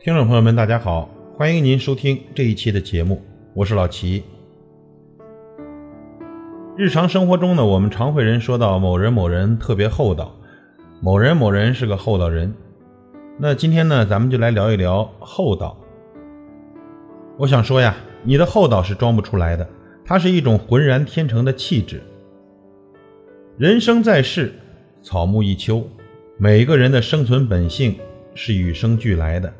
听众朋友们，大家好，欢迎您收听这一期的节目，我是老齐。日常生活中呢，我们常会人说到某人某人特别厚道，某人某人是个厚道人。那今天呢，咱们就来聊一聊厚道。我想说呀，你的厚道是装不出来的，它是一种浑然天成的气质。人生在世，草木一秋，每个人的生存本性是与生俱来的。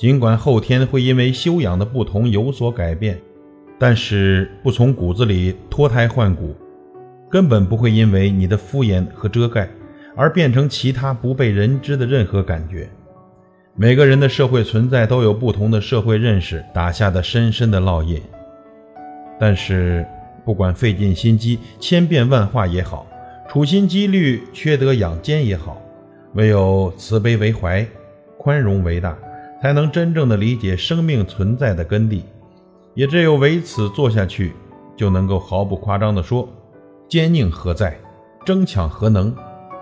尽管后天会因为修养的不同有所改变，但是不从骨子里脱胎换骨，根本不会因为你的敷衍和遮盖而变成其他不被人知的任何感觉。每个人的社会存在都有不同的社会认识打下的深深的烙印，但是不管费尽心机、千变万化也好，处心积虑、缺德养奸也好，唯有慈悲为怀，宽容为大。才能真正的理解生命存在的根蒂，也只有为此做下去，就能够毫不夸张地说：坚硬何在？争抢何能？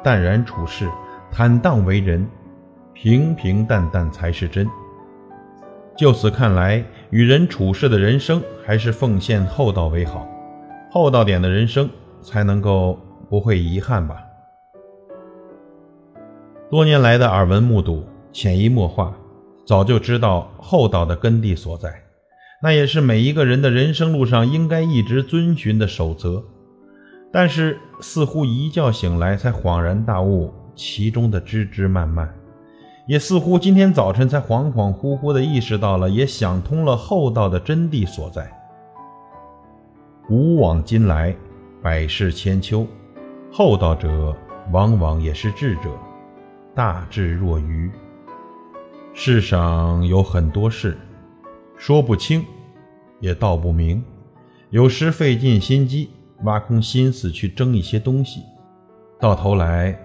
淡然处世，坦荡为人，平平淡淡才是真。就此看来，与人处事的人生，还是奉献厚道为好，厚道点的人生，才能够不会遗憾吧。多年来的耳闻目睹，潜移默化。早就知道厚道的根蒂所在，那也是每一个人的人生路上应该一直遵循的守则。但是似乎一觉醒来才恍然大悟其中的枝枝蔓蔓，也似乎今天早晨才恍恍惚惚地意识到了，也想通了厚道的真谛所在。古往今来，百世千秋，厚道者往往也是智者，大智若愚。世上有很多事，说不清，也道不明。有时费尽心机，挖空心思去争一些东西，到头来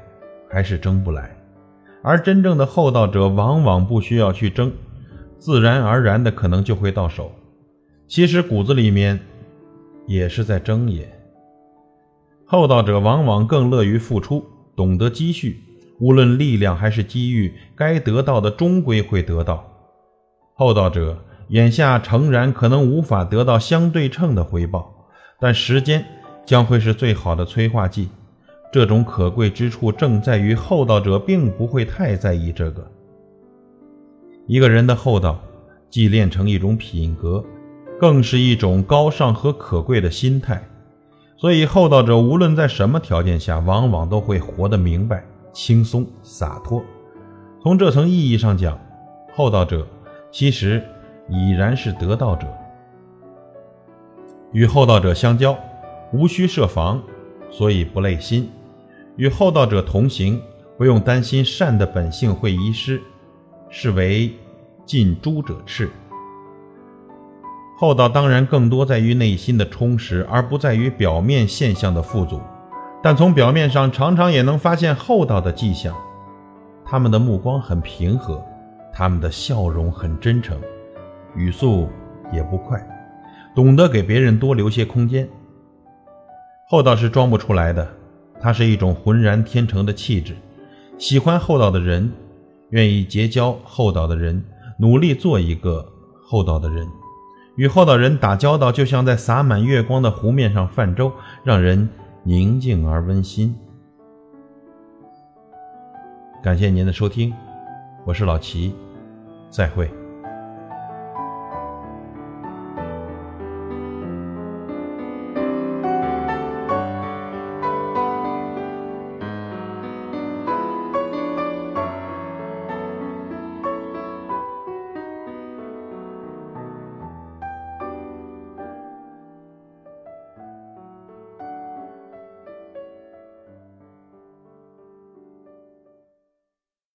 还是争不来。而真正的厚道者，往往不需要去争，自然而然的可能就会到手。其实骨子里面也是在争也。厚道者往往更乐于付出，懂得积蓄。无论力量还是机遇，该得到的终归会得到。厚道者眼下诚然可能无法得到相对称的回报，但时间将会是最好的催化剂。这种可贵之处正在于厚道者并不会太在意这个。一个人的厚道，既练成一种品格，更是一种高尚和可贵的心态。所以，厚道者无论在什么条件下，往往都会活得明白。轻松洒脱，从这层意义上讲，厚道者其实已然是得道者。与厚道者相交，无需设防，所以不累心；与厚道者同行，不用担心善的本性会遗失，是为近朱者赤。厚道当然更多在于内心的充实，而不在于表面现象的富足。但从表面上常常也能发现厚道的迹象，他们的目光很平和，他们的笑容很真诚，语速也不快，懂得给别人多留些空间。厚道是装不出来的，它是一种浑然天成的气质。喜欢厚道的人，愿意结交厚道的人，努力做一个厚道的人。与厚道人打交道，就像在洒满月光的湖面上泛舟，让人。宁静而温馨。感谢您的收听，我是老齐，再会。